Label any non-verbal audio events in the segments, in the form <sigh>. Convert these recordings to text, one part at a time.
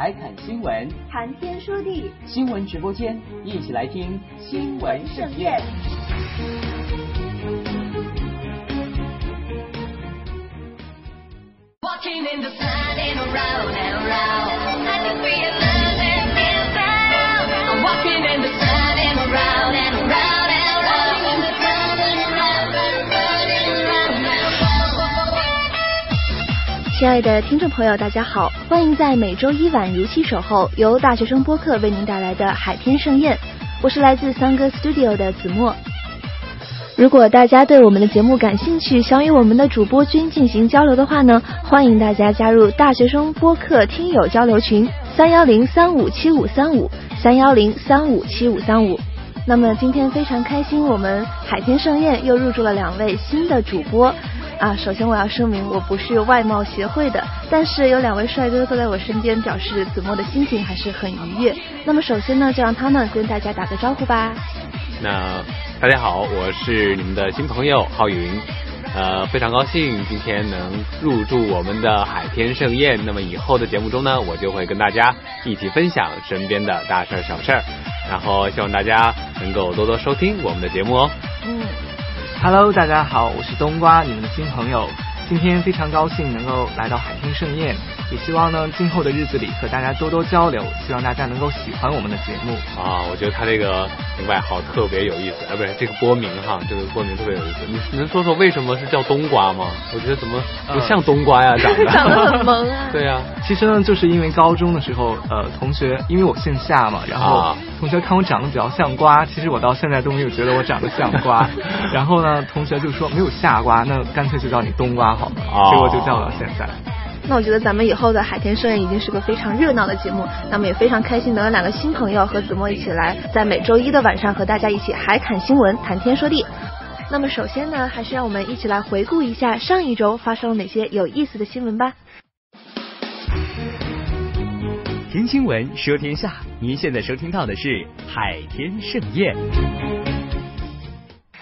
海侃新闻，谈天说地，新闻直播间一起来听新闻盛宴。亲爱的听众朋友，大家好，欢迎在每周一晚如期守候由大学生播客为您带来的海天盛宴。我是来自三哥 Studio 的子墨。如果大家对我们的节目感兴趣，想与我们的主播君进行交流的话呢，欢迎大家加入大学生播客听友交流群三幺零三五七五三五三幺零三五七五三五。那么今天非常开心，我们海天盛宴又入驻了两位新的主播。啊，首先我要声明，我不是外貌协会的，但是有两位帅哥坐在我身边，表示子墨的心情还是很愉悦。那么首先呢，就让他们跟大家打个招呼吧。那大家好，我是你们的新朋友浩云，呃，非常高兴今天能入住我们的海天盛宴。那么以后的节目中呢，我就会跟大家一起分享身边的大事儿小事儿，然后希望大家能够多多收听我们的节目哦。嗯。Hello，大家好，我是冬瓜，你们的新朋友。今天非常高兴能够来到海天盛宴。也希望呢，今后的日子里和大家多多交流，希望大家能够喜欢我们的节目啊！我觉得他这个外号特别有意思，啊，不是这个播名哈，这个播名特别有意思。你能说说为什么是叫冬瓜吗？我觉得怎么不像冬瓜呀，长得 <laughs> 长得很萌啊。<laughs> 对呀，其实呢，就是因为高中的时候，呃，同学因为我姓夏嘛，然后同学看我长得比较像瓜，其实我到现在都没有觉得我长得像瓜。<laughs> 然后呢，同学就说没有夏瓜，那干脆就叫你冬瓜好了，结果就叫到现在。那我觉得咱们以后的海天盛宴已经是个非常热闹的节目，那么也非常开心能有两个新朋友和子墨一起来，在每周一的晚上和大家一起海侃新闻，谈天说地。那么首先呢，还是让我们一起来回顾一下上一周发生了哪些有意思的新闻吧。听新闻说天下，您现在收听到的是海天盛宴。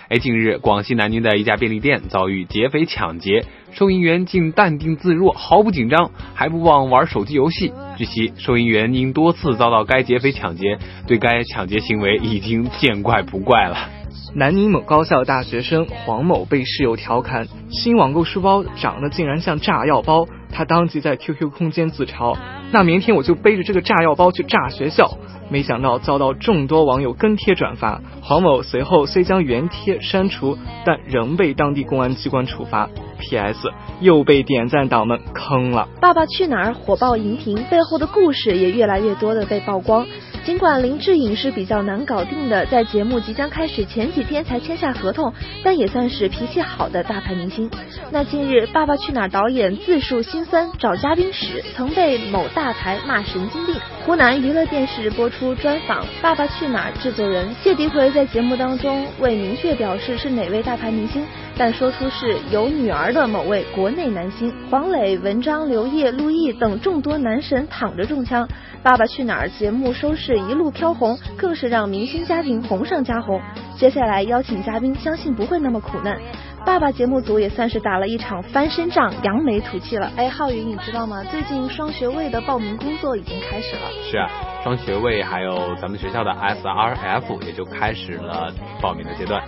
哎，近日广西南宁的一家便利店遭遇劫匪抢劫，收银员竟淡定自若，毫不紧张，还不忘玩手机游戏。据悉，收银员因多次遭到该劫匪抢劫，对该抢劫行为已经见怪不怪了。南宁某高校大学生黄某被室友调侃新网购书包长得竟然像炸药包，他当即在 QQ 空间自嘲：“那明天我就背着这个炸药包去炸学校。”没想到遭到众多网友跟帖转发，黄某随后虽将原帖删除，但仍被当地公安机关处罚。P.S. 又被点赞党们坑了。《爸爸去哪儿》火爆荧屏，背后的故事也越来越多的被曝光。尽管林志颖是比较难搞定的，在节目即将开始前几天才签下合同，但也算是脾气好的大牌明星。那近日，《爸爸去哪儿》导演自述心酸找嘉宾时，曾被某大牌骂神经病。湖南娱乐电视播出专访《爸爸去哪儿》制作人谢迪奎在节目当中未明确表示是哪位大牌明星，但说出是有女儿的某位国内男星。黄磊、文章、刘烨、陆毅等众多男神躺着中枪。《爸爸去哪儿》节目收视一路飘红，更是让明星家庭红上加红。接下来邀请嘉宾，相信不会那么苦难。爸爸节目组也算是打了一场翻身仗，扬眉吐气了。哎，浩宇，你知道吗？最近双学位的报名工作已经开始了。是啊，双学位还有咱们学校的 SRF 也就开始了报名的阶段。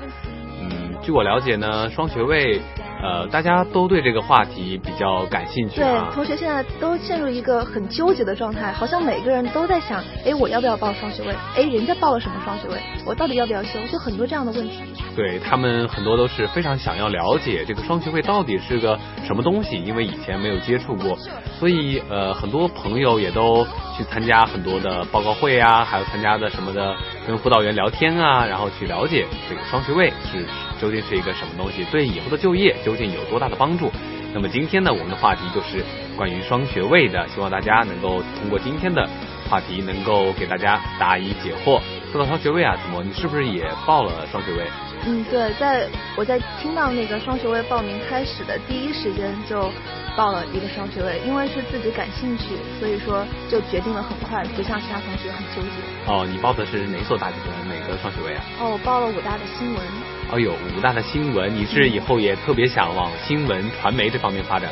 据我了解呢，双学位。呃，大家都对这个话题比较感兴趣。对，同学现在都陷入一个很纠结的状态，好像每个人都在想，哎，我要不要报双学位？哎，人家报了什么双学位？我到底要不要修？就很多这样的问题。对他们很多都是非常想要了解这个双学位到底是个什么东西，因为以前没有接触过，所以呃，很多朋友也都去参加很多的报告会啊，还有参加的什么的，跟辅导员聊天啊，然后去了解这个双学位是。究竟是一个什么东西？对以后的就业究竟有多大的帮助？那么今天呢，我们的话题就是关于双学位的，希望大家能够通过今天的话题，能够给大家答疑解惑。说到双学位啊，怎么，你是不是也报了双学位？嗯，对，在我在听到那个双学位报名开始的第一时间就报了一个双学位，因为是自己感兴趣，所以说就决定了很快，不像其他同学很纠结。哦，你报的是哪所大学的哪个双学位啊？哦，我报了武大的新闻。哦有武大的新闻，你是以后也特别想往新闻传媒这方面发展？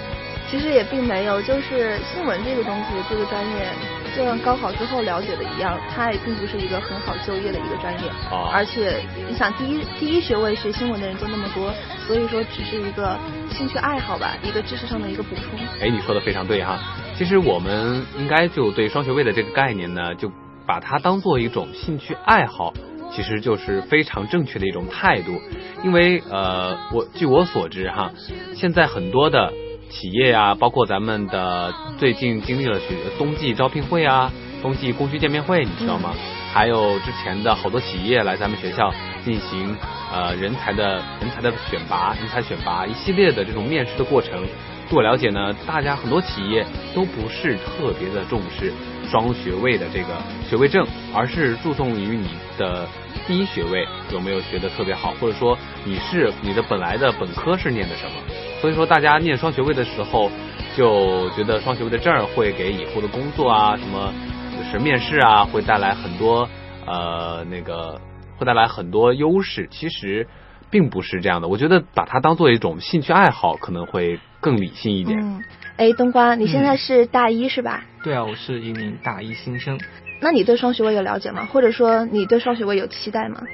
其实也并没有，就是新闻这个东西，这个专业就像高考之后了解的一样，它也并不是一个很好就业的一个专业。哦而且你想，第一第一学位学新闻的人就那么多，所以说只是一个兴趣爱好吧，一个知识上的一个补充。哎，你说的非常对哈。其实我们应该就对双学位的这个概念呢，就把它当做一种兴趣爱好，其实就是非常正确的一种态度。因为呃，我据我所知哈，现在很多的企业呀、包括咱们的最近经历了学冬季招聘会啊、冬季供需见面会，你知道吗？还有之前的好多企业来咱们学校进行呃人才的人才的选拔、人才选拔一系列的这种面试的过程。据我了解呢，大家很多企业都不是特别的重视双学位的这个学位证，而是注重于你的第一学位有没有学得特别好，或者说你是你的本来的本科是念的什么。所以说，大家念双学位的时候，就觉得双学位的证会给以后的工作啊，什么就是面试啊，会带来很多呃那个会带来很多优势。其实并不是这样的，我觉得把它当做一种兴趣爱好，可能会更理性一点。嗯，哎，冬瓜，你现在是大一是吧？对啊，我是一名大一新生。那你对双学位有了解吗？或者说你对双学位有期待吗？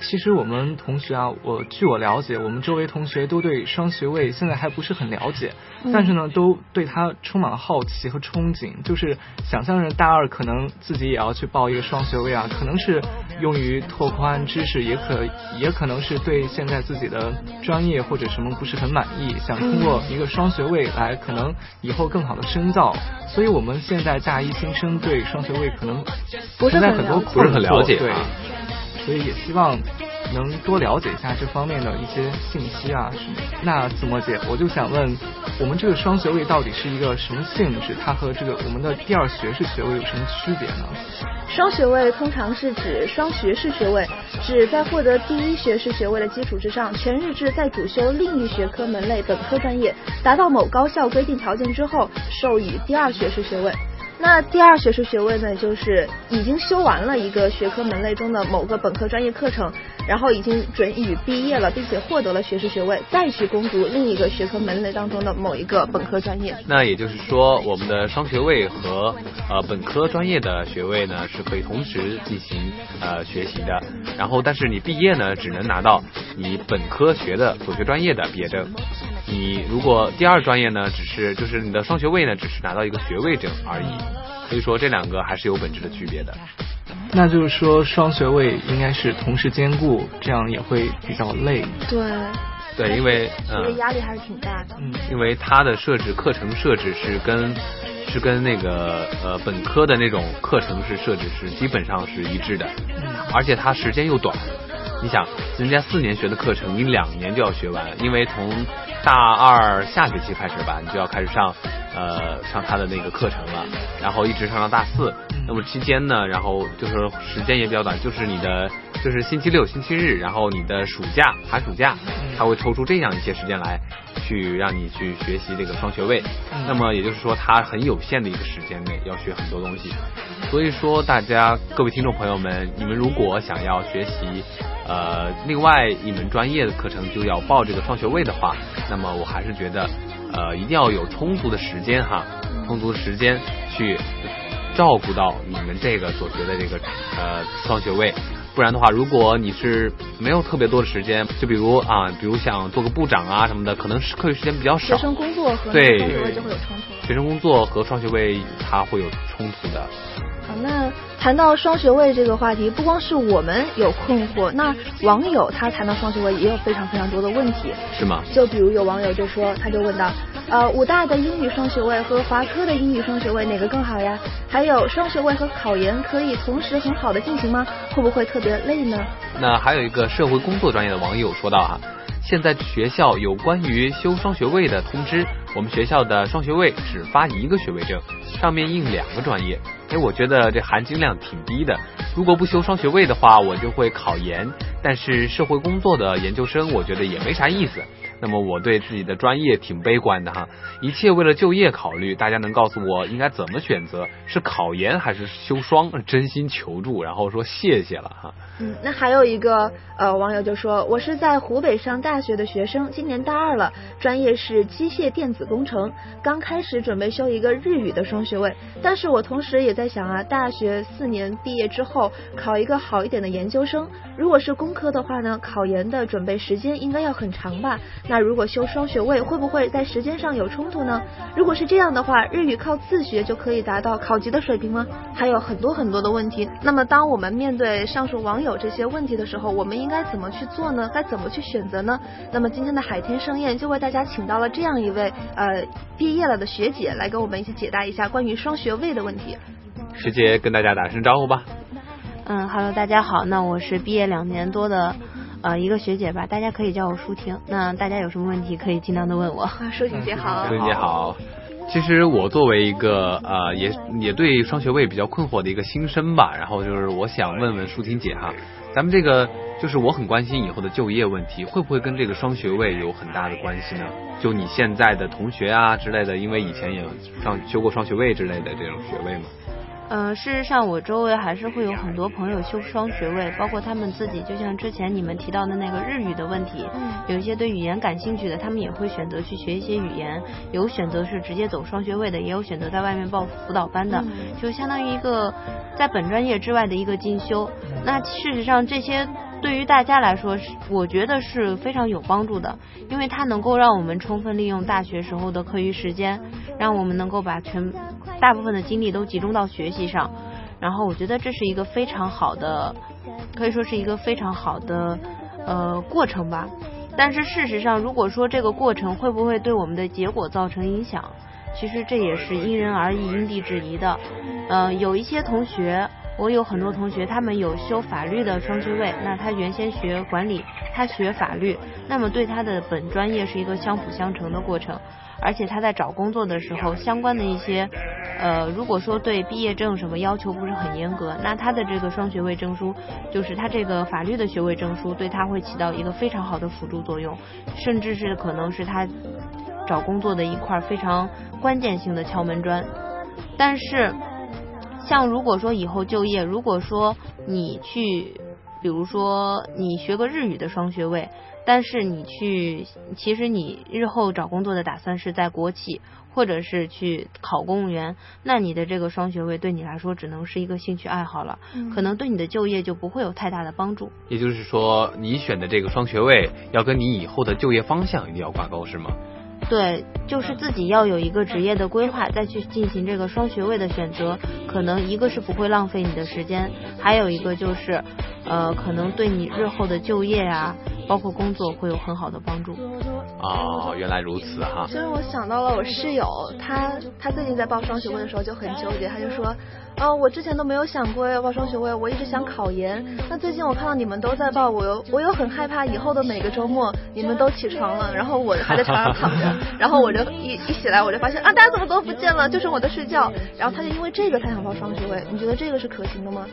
其实我们同学啊，我据我了解，我们周围同学都对双学位现在还不是很了解，嗯。但是呢，都对它充满了好奇和憧憬，就是想象着大二可能自己也要去报一个双学位啊，可能是用于拓宽知识，也可也可能是对现在自己的专业或者什么不是很满意，想通过一个双学位来可能以后更好的深造。所以我们现在大一新生对双学位可能不是存在很多很了解不是很了解对。啊，所以也希望能多了解一下这方面的一些信息啊什么。那子墨姐，我就想问，我们这个双学位到底是一个什么性质？它和这个我们的第二学士学位有什么区别呢？双学位通常是指双学士学位，指在获得第一学士学位的基础之上，全日制再主修另一学科门类本科专业，达到某高校规定条件之后，授予第二学士学位。那第二学士学位呢，就是已经修完了一个学科门类中的某个本科专业课程，然后已经准予毕业了，并且获得了学士学位，再去攻读另一个学科门类当中的某一个本科专业。那也就是说，我们的双学位和呃本科专业的学位呢是可以同时进行呃学习的。然后，但是你毕业呢，只能拿到你本科学的所学专业的毕业证。你如果第二专业呢，只是就是你的双学位呢，只是拿到一个学位证而已。所以说，这两个还是有本质的区别的。那就是说双学位应该是同时兼顾，这样也会比较累。对，对，因为这个嗯，压力还是挺大的。嗯，因为它的设置课程设置是跟是跟那个呃本科的那种课程是设置是基本上是一致的，而且它时间又短。你想，人家四年学的课程，你两年就要学完，因为从大二下学期开始吧，你就要开始上呃上他的那个课程了，然后一直上到大四。那么期间呢，然后就是时间也比较短，就是你的就是星期六、星期日，然后你的暑假、寒暑假，他会抽出这样一些时间来，去让你去学习这个双学位。那么也就是说，它很有限的一个时间内要学很多东西。所以说，大家各位听众朋友们，你们如果想要学习呃另外一门专业的课程，就要报这个双学位的话，那么我还是觉得呃一定要有充足的时间哈，充足的时间去照顾到你们这个所学的这个呃双学位。不然的话，如果你是没有特别多的时间，就比如啊，比如想做个部长啊什么的，可能是课余时间比较少。学生工作和对双学位就会有冲突。学生工作和双学位它会有冲突的。好，那谈到双学位这个话题，不光是我们有困惑，那网友他谈到双学位也有非常非常多的问题。是吗？就比如有网友就说，他就问到，呃，武大的英语双学位和华科的英语双学位哪个更好呀？还有双学位和考研可以同时很好的进行吗？会不会特别累呢？那还有一个社会工作专业的网友说到哈、现在学校有关于修双学位的通知，我们学校的双学位只发一个学位证，上面印两个专业。哎，我觉得这含金量挺低的。如果不修双学位的话，我就会考研，但是社会工作的研究生，我觉得也没啥意思。那么我对自己的专业挺悲观的哈，一切为了就业考虑，大家能告诉我应该怎么选择？是考研还是修双？真心求助，然后说谢谢了哈。嗯，那还有一个呃网友就说，我是在湖北上大学的学生，今年大二了，专业是机械电子工程，刚开始准备修一个日语的双学位，但是我同时也在想啊，大学四年毕业之后考一个好一点的研究生，如果是工科的话呢，考研的准备时间应该要很长吧？那如果修双学位，会不会在时间上有冲突呢？如果是这样的话，日语靠自学就可以达到考级的水平吗？还有很多很多的问题。那么当我们面对上述网友。这些问题的时候，我们应该怎么去做呢？该怎么去选择呢？那么今天的海天盛宴就为大家请到了这样一位呃毕业了的学姐来跟我们一起解答一下关于双学位的问题。学姐跟大家打声招呼吧。嗯，Hello，大家好，那我是毕业两年多的呃一个学姐吧，大家可以叫我舒婷。那大家有什么问题可以尽量的问我。舒婷姐好。舒婷姐好。其实我作为一个呃也也对双学位比较困惑的一个新生吧，然后就是我想问问舒婷姐哈，咱们这个就是我很关心以后的就业问题，会不会跟这个双学位有很大的关系呢？就你现在的同学啊之类的，因为以前也上修过双学位之类的这种学位嘛。呃，事实上，我周围还是会有很多朋友修双学位，包括他们自己，就像之前你们提到的那个日语的问题，有一些对语言感兴趣的，他们也会选择去学一些语言，有选择是直接走双学位的，也有选择在外面报辅导班的，就相当于一个在本专业之外的一个进修。那事实上，这些对于大家来说，是我觉得是非常有帮助的，因为它能够让我们充分利用大学时候的课余时间，让我们能够把全。大部分的精力都集中到学习上，然后我觉得这是一个非常好的，可以说是一个非常好的呃过程吧。但是事实上，如果说这个过程会不会对我们的结果造成影响，其实这也是因人而异、因地制宜的。嗯，有一些同学，我有很多同学，他们有修法律的双学位，那他原先学管理，他学法律，那么对他的本专业是一个相辅相成的过程。而且他在找工作的时候，相关的一些，呃，如果说对毕业证什么要求不是很严格，那他的这个双学位证书，就是他这个法律的学位证书，对他会起到一个非常好的辅助作用，甚至是可能是他找工作的一块非常关键性的敲门砖。但是，像如果说以后就业，如果说你去，比如说你学个日语的双学位。但是你去，其实你日后找工作的打算是在国企，或者是去考公务员，那你的这个双学位对你来说只能是一个兴趣爱好了，可能对你的就业就不会有太大的帮助。也就是说，你选的这个双学位要跟你以后的就业方向一定要挂钩，是吗？对，就是自己要有一个职业的规划，再去进行这个双学位的选择，可能一个是不会浪费你的时间，还有一个就是，呃，可能对你日后的就业啊。包括工作会有很好的帮助。哦，原来如此哈。其实我想到了我室友，他他最近在报双学位的时候就很纠结，他就说，哦，我之前都没有想过要报双学位，我一直想考研。那最近我看到你们都在报，我又我又很害怕以后的每个周末你们都起床了，然后我还在床上躺着，<laughs> 然后我就一一起来我就发现啊，大家怎么都不见了，就剩我在睡觉。然后他就因为这个他想报双学位，你觉得这个是可行的吗？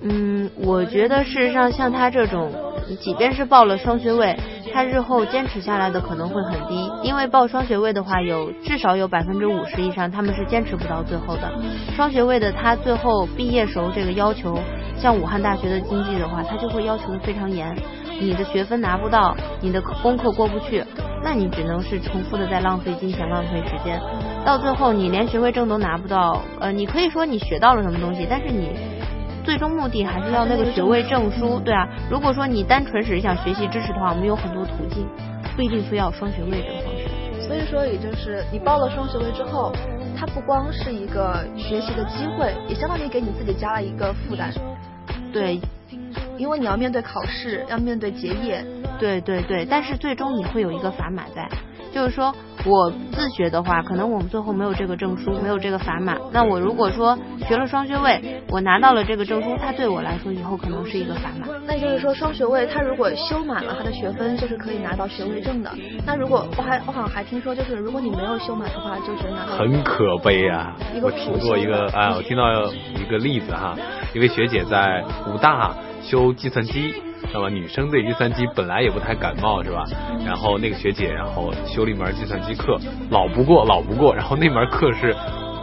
嗯，我觉得事实上像他这种，即便是报了双学位，他日后坚持下来的可能会很低，因为报双学位的话，有至少有百分之五十以上他们是坚持不到最后的。双学位的他最后毕业时候这个要求，像武汉大学的经济的话，他就会要求的非常严，你的学分拿不到，你的功课过不去，那你只能是重复的在浪费金钱、浪费时间，到最后你连学位证都拿不到。呃，你可以说你学到了什么东西，但是你。最终目的还是要那个学位证书，对啊。如果说你单纯只是想学习知识的话，我们有很多途径，不一定非要双学位这个方式。所以说，也就是你报了双学位之后，它不光是一个学习的机会，也相当于给你自己加了一个负担。对，因为你要面对考试，要面对结业。对对对，但是最终你会有一个砝码在。就是说，我自学的话，可能我们最后没有这个证书，没有这个砝码。那我如果说学了双学位，我拿到了这个证书，它对我来说以后可能是一个砝码。那就是说，双学位它如果修满了它的学分，就是可以拿到学位证的。那如果我还我好像还听说，就是如果你没有修满的话，就只能拿到。很可悲啊！我听过一个啊，我听到一个例子哈，一位学姐在武大修计算机。知道吧？女生对计算机本来也不太感冒，是吧？然后那个学姐，然后修了一门计算机课，老不过，老不过。然后那门课是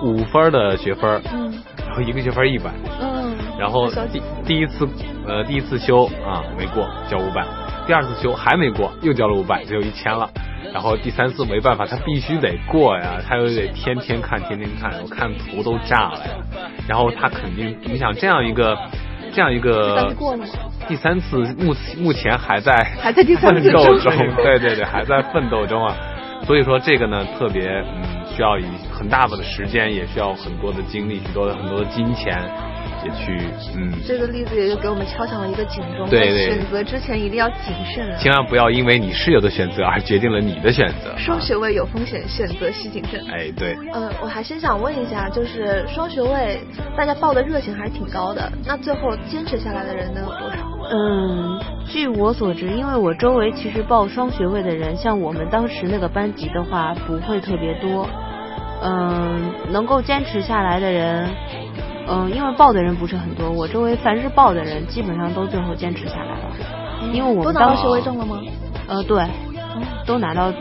五分的学分，嗯，然后一个学分一百，嗯，然后第第一次呃第一次修啊没过，交五百，第二次修还没过，又交了五百，只有一千了。然后第三次没办法，他必须得过呀，他又得天天看，天天看，我看图都炸了呀。然后他肯定，你想这样一个，这样一个，第三次目目前还在 <laughs> 还在第三次奋斗中，<laughs> 对对对，还在奋斗中啊。所以说这个呢，特别嗯，需要以很大的时间，也需要很多的精力，许多的很多的金钱。去，嗯，这个例子也就给我们敲响了一个警钟，对对，选择之前一定要谨慎，千万不要因为你室友的选择而决定了你的选择。双学位有风险，选择需谨慎。哎，对。呃，我还先想问一下，就是双学位，大家报的热情还是挺高的，那最后坚持下来的人能有多少？嗯，据我所知，因为我周围其实报双学位的人，像我们当时那个班级的话，不会特别多。嗯，能够坚持下来的人。嗯，因为报的人不是很多，我周围凡是报的人，基本上都最后坚持下来了。因为我们都拿到学位证了吗？呃，对，都拿到，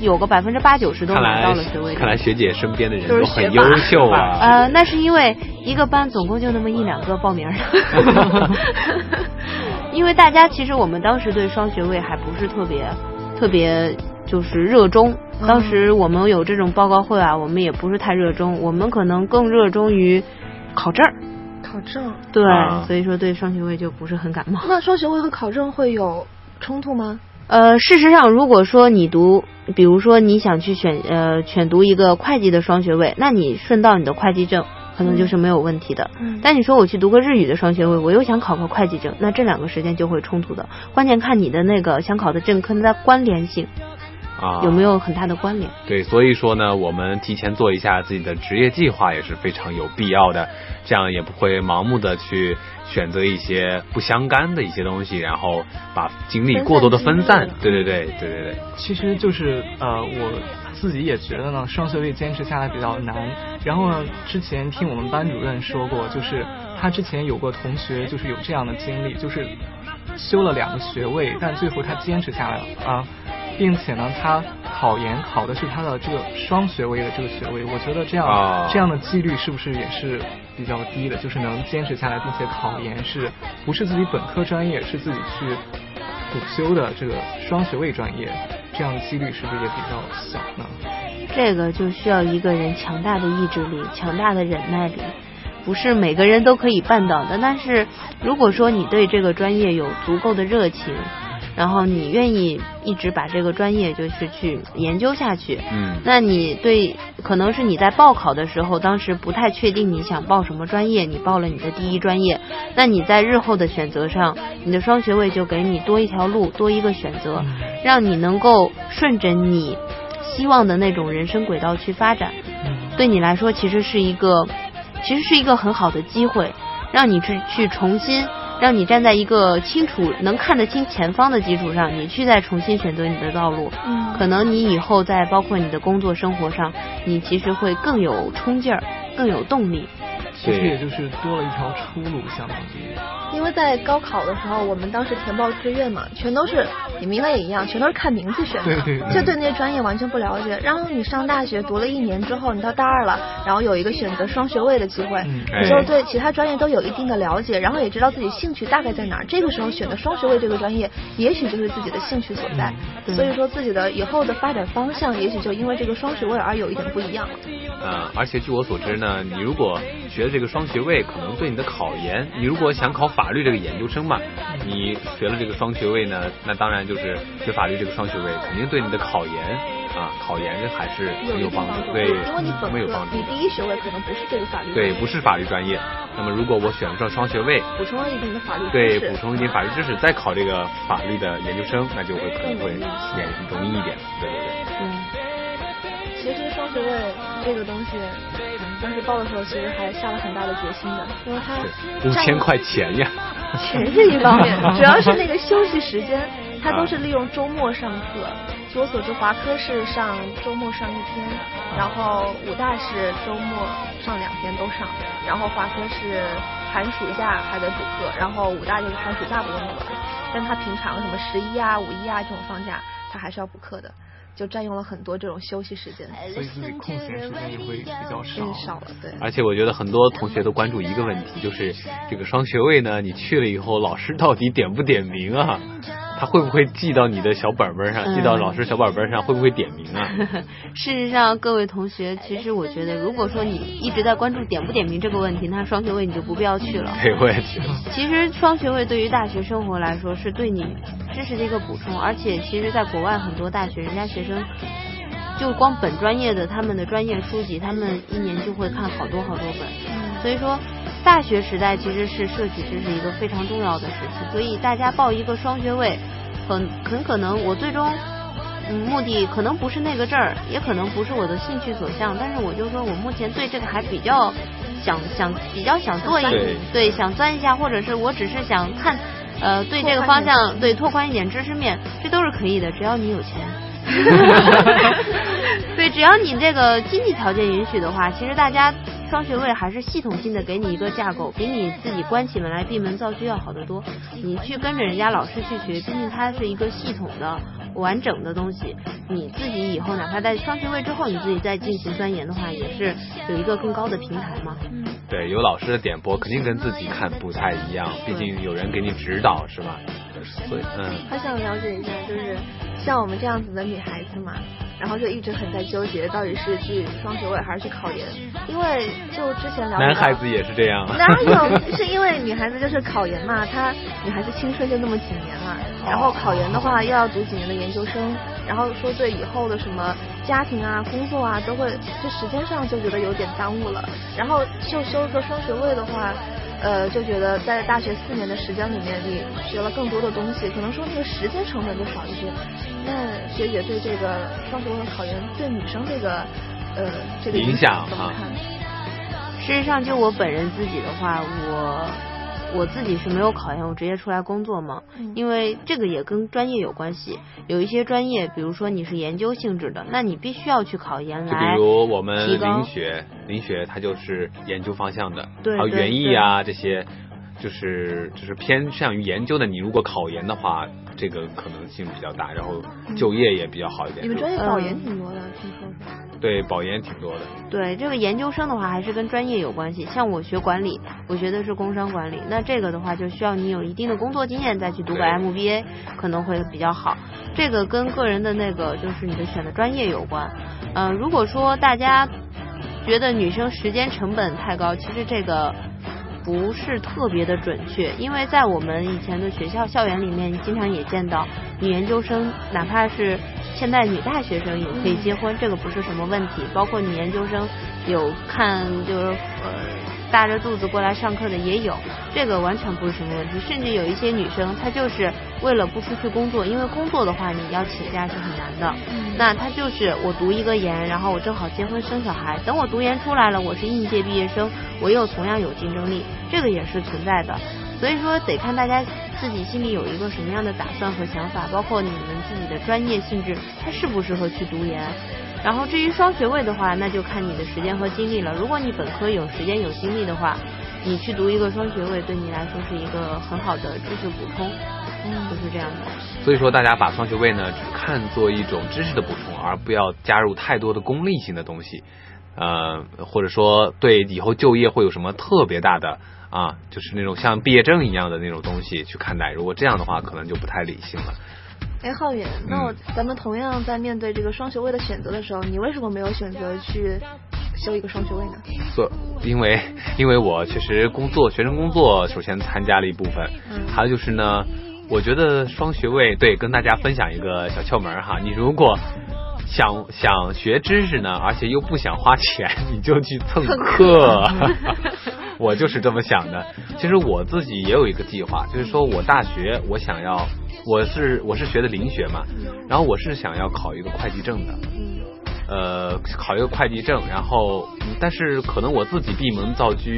有个百分之八九十都拿到了学位证。看来学姐身边的人都很优秀啊。<laughs> 呃，那是因为一个班总共就那么一两个报名的。<laughs> 因为大家其实我们当时对双学位还不是特别特别就是热衷。当时我们有这种报告会啊，我们也不是太热衷，我们可能更热衷于。考证，考证，对，所以说对双学位就不是很感冒。那双学位和考证会有冲突吗？呃，事实上，如果说你读，比如说你想去选呃选读一个会计的双学位，那你顺道你的会计证可能就是没有问题的。嗯。但你说我去读个日语的双学位，我又想考个会计证，那这两个时间就会冲突的。关键看你的那个想考的证跟它关联性。啊，有没有很大的关联？对，所以说呢，我们提前做一下自己的职业计划也是非常有必要的，这样也不会盲目的去选择一些不相干的一些东西，然后把精力过多的分散。对对对对对对。其实就是呃，我自己也觉得呢，双学位坚持下来比较难。然后呢，之前听我们班主任说过，就是他之前有过同学就是有这样的经历，就是修了两个学位，但最后他坚持下来了啊。并且呢，他考研考的是他的这个双学位的这个学位，我觉得这样这样的几率是不是也是比较低的？就是能坚持下来，并且考研是不是自己本科专业，是自己去补修的这个双学位专业，这样的几率是不是也比较小呢？这个就需要一个人强大的意志力、强大的忍耐力，不是每个人都可以办到的。但是如果说你对这个专业有足够的热情，然后你愿意一直把这个专业就是去研究下去，嗯，那你对可能是你在报考的时候，当时不太确定你想报什么专业，你报了你的第一专业，那你在日后的选择上，你的双学位就给你多一条路，多一个选择，让你能够顺着你希望的那种人生轨道去发展，对你来说其实是一个，其实是一个很好的机会，让你去去重新。让你站在一个清楚能看得清前方的基础上，你去再重新选择你的道路，嗯，可能你以后在包括你的工作生活上，你其实会更有冲劲儿，更有动力。其实也就是多了一条出路，相当于。因为在高考的时候，我们当时填报志愿嘛，全都是你们应该也一样，全都是看名字选的，就对那些专业完全不了解。然后你上大学读了一年之后，你到大二了，然后有一个选择双学位的机会，你就对其他专业都有一定的了解，然后也知道自己兴趣大概在哪儿。这个时候选择双学位这个专业，也许就是自己的兴趣所在。所以说自己的以后的发展方向，也许就因为这个双学位而有一点不一样了。呃，而且据我所知呢，你如果学这个双学位，可能对你的考研，你如果想考法律这个研究生嘛，你学了这个双学位呢，那当然就是学法律这个双学位，肯定对你的考研啊，考研还是很有帮助。对，因为你本科，你第一学位可能不是这个法律。对，不是法律专业。那么如果我选上双学位，补充了一点的法律知识，对，补充一点法律知识，再考这个法律的研究生，那就会可能会也容易一点。对对对。嗯。其实双学位这个东西，当时报的时候其实还下了很大的决心的，因为他五千块钱呀，钱 <laughs> 是一方面，主要是那个休息时间，他都是利用周末上课。据我所知，华科是上周末上一天，然后武大是周末上两天都上，然后华科是寒暑假还得补课，然后武大就是寒暑假不用了。但他平常什么十一啊、五一啊这种放假，他还是要补课的。就占用了很多这种休息时间，所以自己空闲时间也会比较少。少了，对。而且我觉得很多同学都关注一个问题，就是这个双学位呢，你去了以后，老师到底点不点名啊？他会不会记到你的小本本上？记到老师小本本上会不会点名啊？<laughs> 事实上，各位同学，其实我觉得，如果说你一直在关注点不点名这个问题，那双学位你就不必要去了。对，我也觉得。<laughs> 其实双学位对于大学生活来说，是对你知识的一个补充，而且其实在国外很多大学，人家学生就光本专业的他们的专业书籍，他们一年就会看好多好多本。所以说。大学时代其实是摄取知识一个非常重要的时期，所以大家报一个双学位，很很可能我最终嗯目的可能不是那个证儿，也可能不是我的兴趣所向，但是我就说我目前对这个还比较想想比较想做一对想钻一下，或者是我只是想看呃对这个方向对拓宽一点知识面，这都是可以的，只要你有钱。<laughs> 对，只要你这个经济条件允许的话，其实大家。双学位还是系统性的给你一个架构，比你自己关起门来闭门造车要好得多。你去跟着人家老师去学，毕竟它是一个系统的、完整的东西。你自己以后哪怕在双学位之后，你自己再进行钻研的话，也是有一个更高的平台嘛。对，有老师的点拨，肯定跟自己看不太一样，毕竟有人给你指导，是吧？所以，嗯。还想了解一下，就是像我们这样子的女孩子嘛。然后就一直很在纠结，到底是去双学位还是去考研？因为就之前了解，男孩子也是这样。哪有？是因为女孩子就是考研嘛，她女孩子青春就那么几年了，然后考研的话又要读几年的研究生，然后说对以后的什么家庭啊、工作啊都会，就时间上就觉得有点耽误了。然后就修个双学位的话。呃，就觉得在大学四年的时间里面，你学了更多的东西，可能说那个时间成本就少一些。那学姐对这个双学位考研对女生这个呃这个影响怎么看？事实上，就我本人自己的话，我。我自己是没有考研，我直接出来工作嘛。因为这个也跟专业有关系，有一些专业，比如说你是研究性质的，那你必须要去考研来。比如我们林学，林学它就是研究方向的，还有园艺啊这些，就是就是偏向于研究的。你如果考研的话，这个可能性比较大，然后就业也比较好一点。你们专业保研挺多的，听说是。对，保研挺多的。对，这个研究生的话还是跟专业有关系。像我学管理，我学的是工商管理，那这个的话就需要你有一定的工作经验，再去读个 MBA 可能会比较好。这个跟个人的那个就是你的选的专业有关。嗯，如果说大家觉得女生时间成本太高，其实这个。不是特别的准确，因为在我们以前的学校校园里面，经常也见到女研究生，哪怕是现在女大学生也可以结婚，这个不是什么问题。包括女研究生有看就是呃。大着肚子过来上课的也有，这个完全不是什么问题。甚至有一些女生，她就是为了不出去工作，因为工作的话你要请假是很难的。那她就是我读一个研，然后我正好结婚生小孩。等我读研出来了，我是应届毕业生，我又同样有竞争力，这个也是存在的。所以说得看大家自己心里有一个什么样的打算和想法，包括你们自己的专业性质，它适不适合去读研。然后至于双学位的话，那就看你的时间和精力了。如果你本科有时间有精力的话，你去读一个双学位，对你来说是一个很好的知识补充，嗯，就是这样的。所以说，大家把双学位呢，只看作一种知识的补充，而不要加入太多的功利性的东西，呃，或者说对以后就业会有什么特别大的啊，就是那种像毕业证一样的那种东西去看待。如果这样的话，可能就不太理性了。哎，浩远，那我咱们同样在面对这个双学位的选择的时候，你为什么没有选择去修一个双学位呢？做，因为因为我确实工作，学生工作首先参加了一部分，还有就是呢，我觉得双学位对，跟大家分享一个小窍门哈，你如果想想学知识呢，而且又不想花钱，你就去蹭课。<laughs> 我就是这么想的。其实我自己也有一个计划，就是说我大学我想要。我是我是学的林学嘛，然后我是想要考一个会计证的，呃，考一个会计证，然后但是可能我自己闭门造车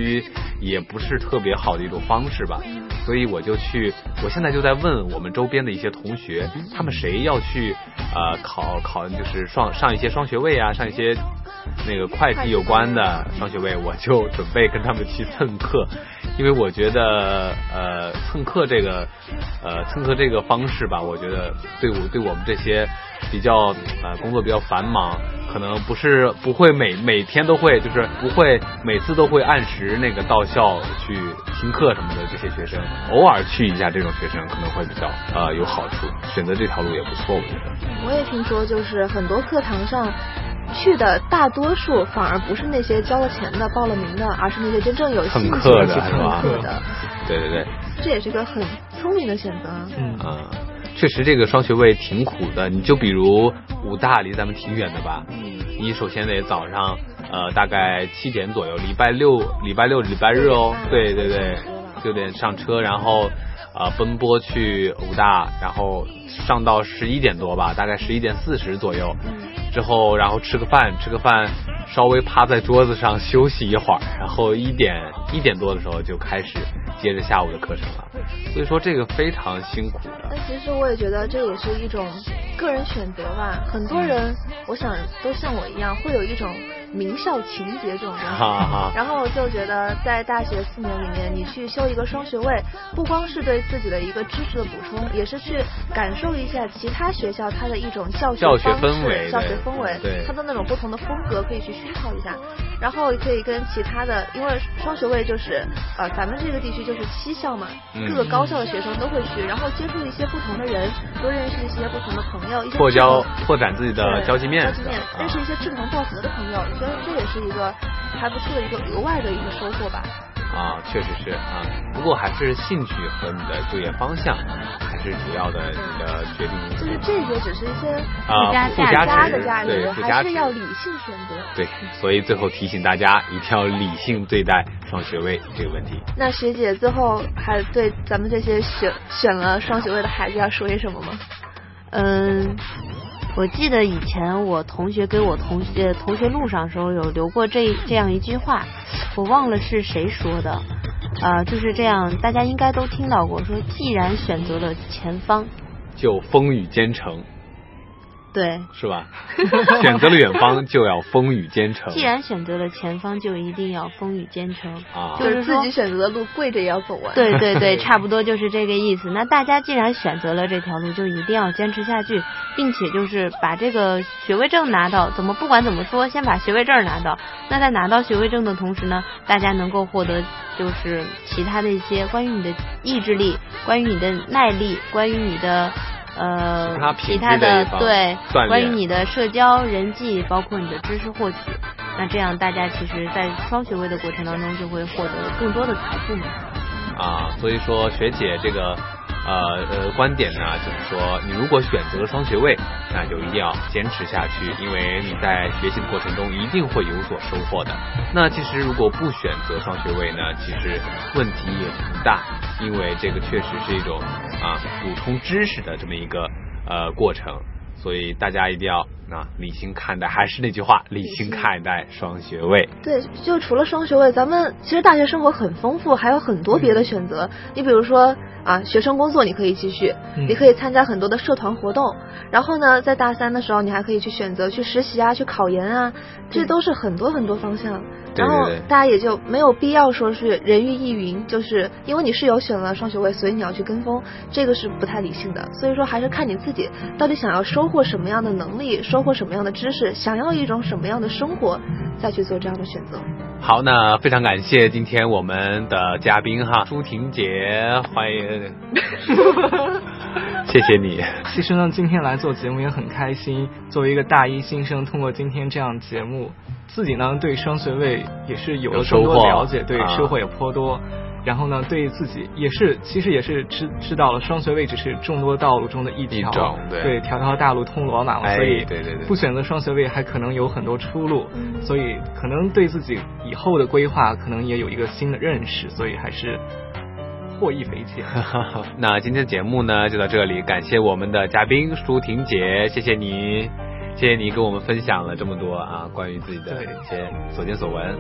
也不是特别好的一种方式吧，所以我就去，我现在就在问我们周边的一些同学，他们谁要去呃考考就是双上一些双学位啊，上一些那个会计有关的双学位，我就准备跟他们去蹭课，因为我觉得呃蹭课这个呃蹭课这个方式吧，我觉得对我对我们这些比较呃工作比较繁忙。可能不是不会每每天都会，就是不会每次都会按时那个到校去听课什么的。这些学生偶尔去一下，这种学生可能会比较呃有好处，选择这条路也不错，我觉得。我也听说，就是很多课堂上去的大多数反而不是那些交了钱的、报了名的，而是那些真正有兴趣去蹭课的。对对对，这也是个很聪明的选择。嗯啊。确实，这个双学位挺苦的。你就比如武大离咱们挺远的吧？你首先得早上呃大概七点左右，礼拜六、礼拜六、礼拜日哦，对对对，就得上车，然后呃奔波去武大，然后上到十一点多吧，大概十一点四十左右，之后然后吃个饭，吃个饭，稍微趴在桌子上休息一会儿，然后一点一点多的时候就开始。接着下午的课程了，所以说这个非常辛苦的。那其实我也觉得这也是一种个人选择吧。很多人，我想都像我一样，会有一种名校情节这种东西。然后就觉得在大学四年里面，你去修一个双学位，不光是对自己的一个知识的补充，也是去感受一下其他学校它的一种教学氛围、教学氛围，对它的那种不同的风格可以去熏陶一下。然后可以跟其他的，因为双学位就是呃咱们这个地区就是七校嘛，各个高校的学生都会去，然后接触一些不同的人，多认识一些不同的朋友，一些扩交拓展自己的交际面，交际面，认识一些志同道合的朋友，我觉得这也是一个还不错的一个额外的一个收获吧。啊，确实是啊，不过还是兴趣和你的就业方向还是主要的你的决定因素。就是这些只是一些啊附加值，对附加值，还是要理性选择。对，所以最后提醒大家一定要理性对待双学位这个问题。那学姐最后还对咱们这些选选了双学位的孩子要说些什么吗？嗯。我记得以前我同学给我同学同学录上时候有留过这这样一句话，我忘了是谁说的，啊，就是这样，大家应该都听到过，说既然选择了前方，就风雨兼程。对，是吧？<laughs> 选择了远方，就要风雨兼程。<laughs> 既然选择了前方，就一定要风雨兼程啊！就是自己选择的路，跪着也要走完。对对对，<laughs> 差不多就是这个意思。那大家既然选择了这条路，就一定要坚持下去，并且就是把这个学位证拿到。怎么不管怎么说，先把学位证拿到。那在拿到学位证的同时呢，大家能够获得就是其他的一些关于你的意志力，关于你的耐力，关于你的。呃，其他的对，关于你的社交、人际，包括你的知识获取，那这样大家其实，在双学位的过程当中，就会获得更多的财富嘛。啊，所以说学姐这个。呃呃，观点呢，就是说，你如果选择了双学位，那就一定要坚持下去，因为你在学习的过程中一定会有所收获的。那其实如果不选择双学位呢，其实问题也不大，因为这个确实是一种啊补充知识的这么一个呃过程。所以大家一定要啊理性看待，还是那句话，理性看待双学位。对，就除了双学位，咱们其实大学生活很丰富，还有很多别的选择。你比如说啊，学生工作你可以继续，你可以参加很多的社团活动。然后呢，在大三的时候，你还可以去选择去实习啊，去考研啊，这都是很多很多方向。然后大家也就没有必要说是人云亦云，就是因为你室友选了双学位，所以你要去跟风，这个是不太理性的。所以说还是看你自己到底想要收获什么样的能力，收获什么样的知识，想要一种什么样的生活，再去做这样的选择。好，那非常感谢今天我们的嘉宾哈，朱婷姐，欢迎，<laughs> 谢谢你。其实呢，今天来做节目也很开心，作为一个大一新生，通过今天这样节目。自己呢，对双学位也是有了更多了解，对收获也颇多。然后呢，对自己也是，其实也是知知道了双学位只是众多道路中的一条，对，条条大路通罗马嘛。所以，对对对，不选择双学位还可能有很多出路。所以，可能对自己以后的规划可能也有一个新的认识。所以，还是获益匪浅。那今天的节目呢，就到这里，感谢我们的嘉宾舒婷姐，谢谢你。谢谢你跟我们分享了这么多啊，关于自己的一些所见所闻。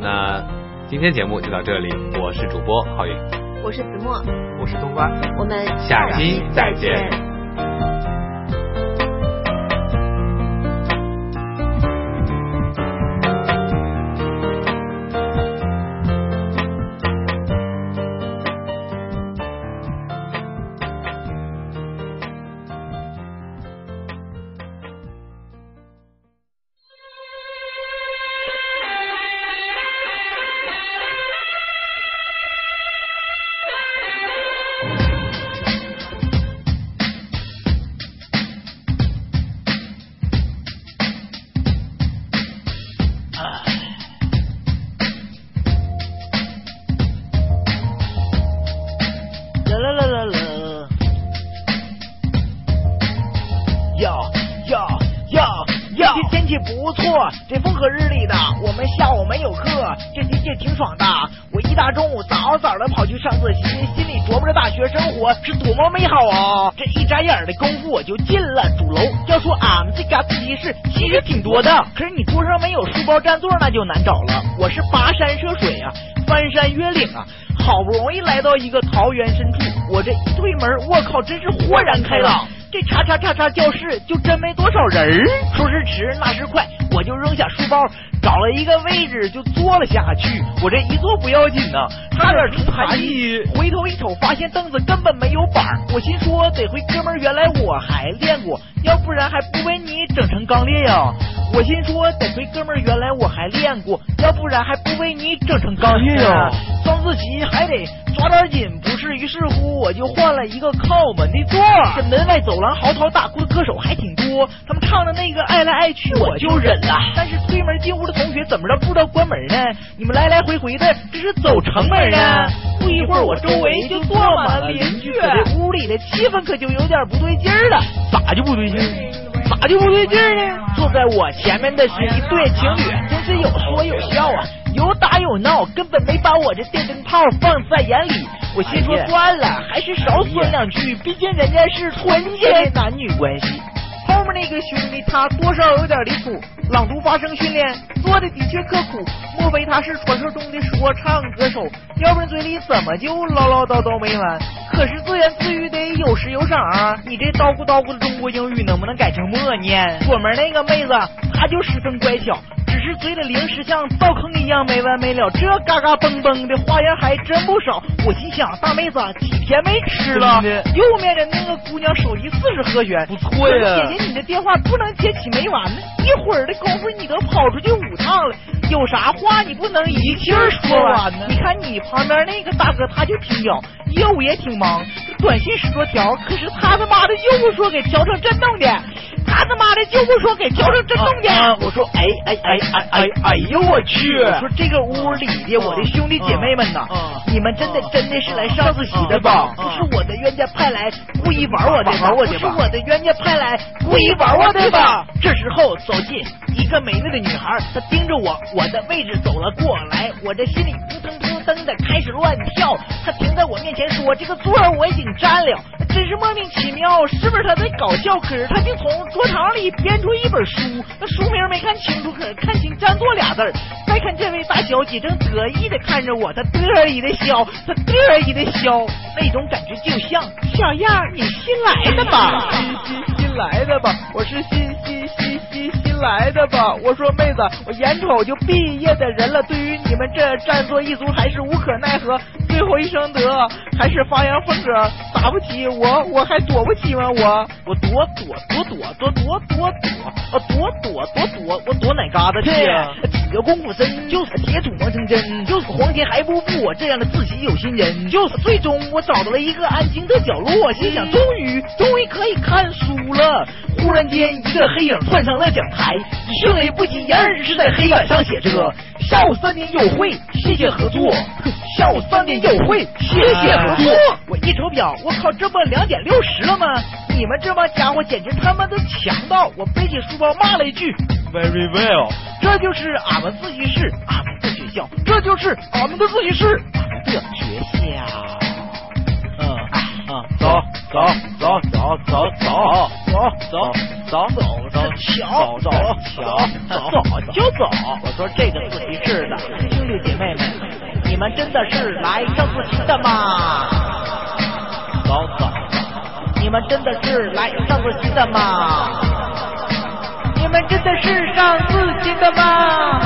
那今天节目就到这里，我是主播浩宇。我是子墨，我是冬瓜，我们下期再见。就进了主楼。要说俺们这家自习室其实挺多的可是你桌上没有书包占座，那就难找了。我是跋山涉水啊，翻山越岭啊，好不容易来到一个桃园深处。我这一推门，我靠，真是豁然开朗。这叉叉叉叉教室就真没多少人儿。说时迟，那时快，我就扔下书包，找了一个位置就坐了下去。我这一坐不要紧呐，差点出寒意。回头一瞅，发现凳子根本没有板儿。我心说，得亏哥们儿原来我还练过，要不然还不被你整成钢裂呀。我心说，得亏哥们儿原来我还练过，要不然还不被你整成钢裂呀！装自习还得抓点紧，不是？于是乎，我就换了一个靠门的座。这门外走廊嚎啕大哭的歌手还挺多，他们唱的那个爱来爱去我就忍了。但是推门进屋的同学怎么着不知道关门呢？你们来来回回的这是走城门呢？不一会儿，我周围就坐满了邻居，这屋里的气氛可就有点不对劲儿了。咋就不对劲？咋就不对劲呢？坐在我前面的是一对情侣，真是有说有笑啊，有打有闹，根本没把我这电灯泡放在眼里。我心说算了，还是少说两句，毕竟人家是纯洁的男女关系。后面那个兄弟他多少有点离谱，朗读发声训练做的的确刻苦，莫非他是传说中的说唱歌手？要不然嘴里怎么就唠唠叨叨没完？可是自言自语得有时有赏啊！你这叨咕叨咕的中国英语能不能改成默念？左面那个妹子她就十分乖巧。只是嘴里零食像倒坑一样没完没了，这嘎嘎嘣嘣的花样还真不少。我心想，大妹子几天没吃了？右面的那个姑娘手艺四十和弦，不错呀。姐姐，你的电话不能接起没完呢，一会儿的功夫你都跑出去五趟了，有啥话你不能一气儿说完呢？你看你旁边那个大哥他就挺屌，业务也挺忙，短信十多条，可是他他妈的就不说给调成震动的。他他妈的就不说给调成震动的，我说哎哎哎哎哎哎呦我去！我说这个屋里的我的兄弟姐妹们呐，你们真的真的是来上自习的吧？不是我的冤家派来故意玩我的吧？不是我的冤家派来故意玩我的吧？这时候走进一个美丽的女孩，她盯着我我的位置走了过来，我这心里扑腾扑腾的开始乱跳。他停在我面前说：“这个座我已经占了。”真是莫名其妙，是不是他在搞笑？可是他就从桌场里编出一本书，那书名没看清楚，可看清占座俩字儿。再看这位大小姐正得意的看着我，她得意的笑，她得意的笑，那种感觉就像 <laughs> 小样，你新来的吧？<laughs> 来的吧？我是新新新新新来的吧？我说妹子，我眼瞅就毕业的人了，对于你们这占座一族还是无可奈何。最后一声得，还是发扬风格，打不起我，我还躲不起吗？我我躲躲躲躲躲躲躲躲，躲躲躲躲，我躲哪嘎达去？几个功夫深，就是铁杵磨成针，就是黄天还不负我这样的自己有心人，就是最终我找到了一个安静的角落，心想终于终于可以看书了。忽然间，一个黑影窜上了讲台，迅雷不及掩耳是在黑板上写着：下午三点有会，谢谢合作。下午三点有会，谢谢合作。我一瞅表，我靠，这不两点六十了吗？你们这帮家伙简直他妈的强盗！我背起书包骂了一句：Very well。这就是俺们自习室，俺们的学校，这就是俺们的自习室，俺们的学校。走，走走走走走走走走走走走瞧走瞧走走就走。我说这个自习室的兄弟姐妹们。你们真的是来上自习的吗？走走，你们真的是来上自习的吗？你们真的是上自习的吗？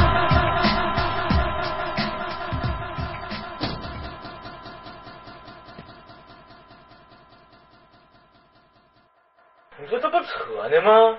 说这不扯呢吗？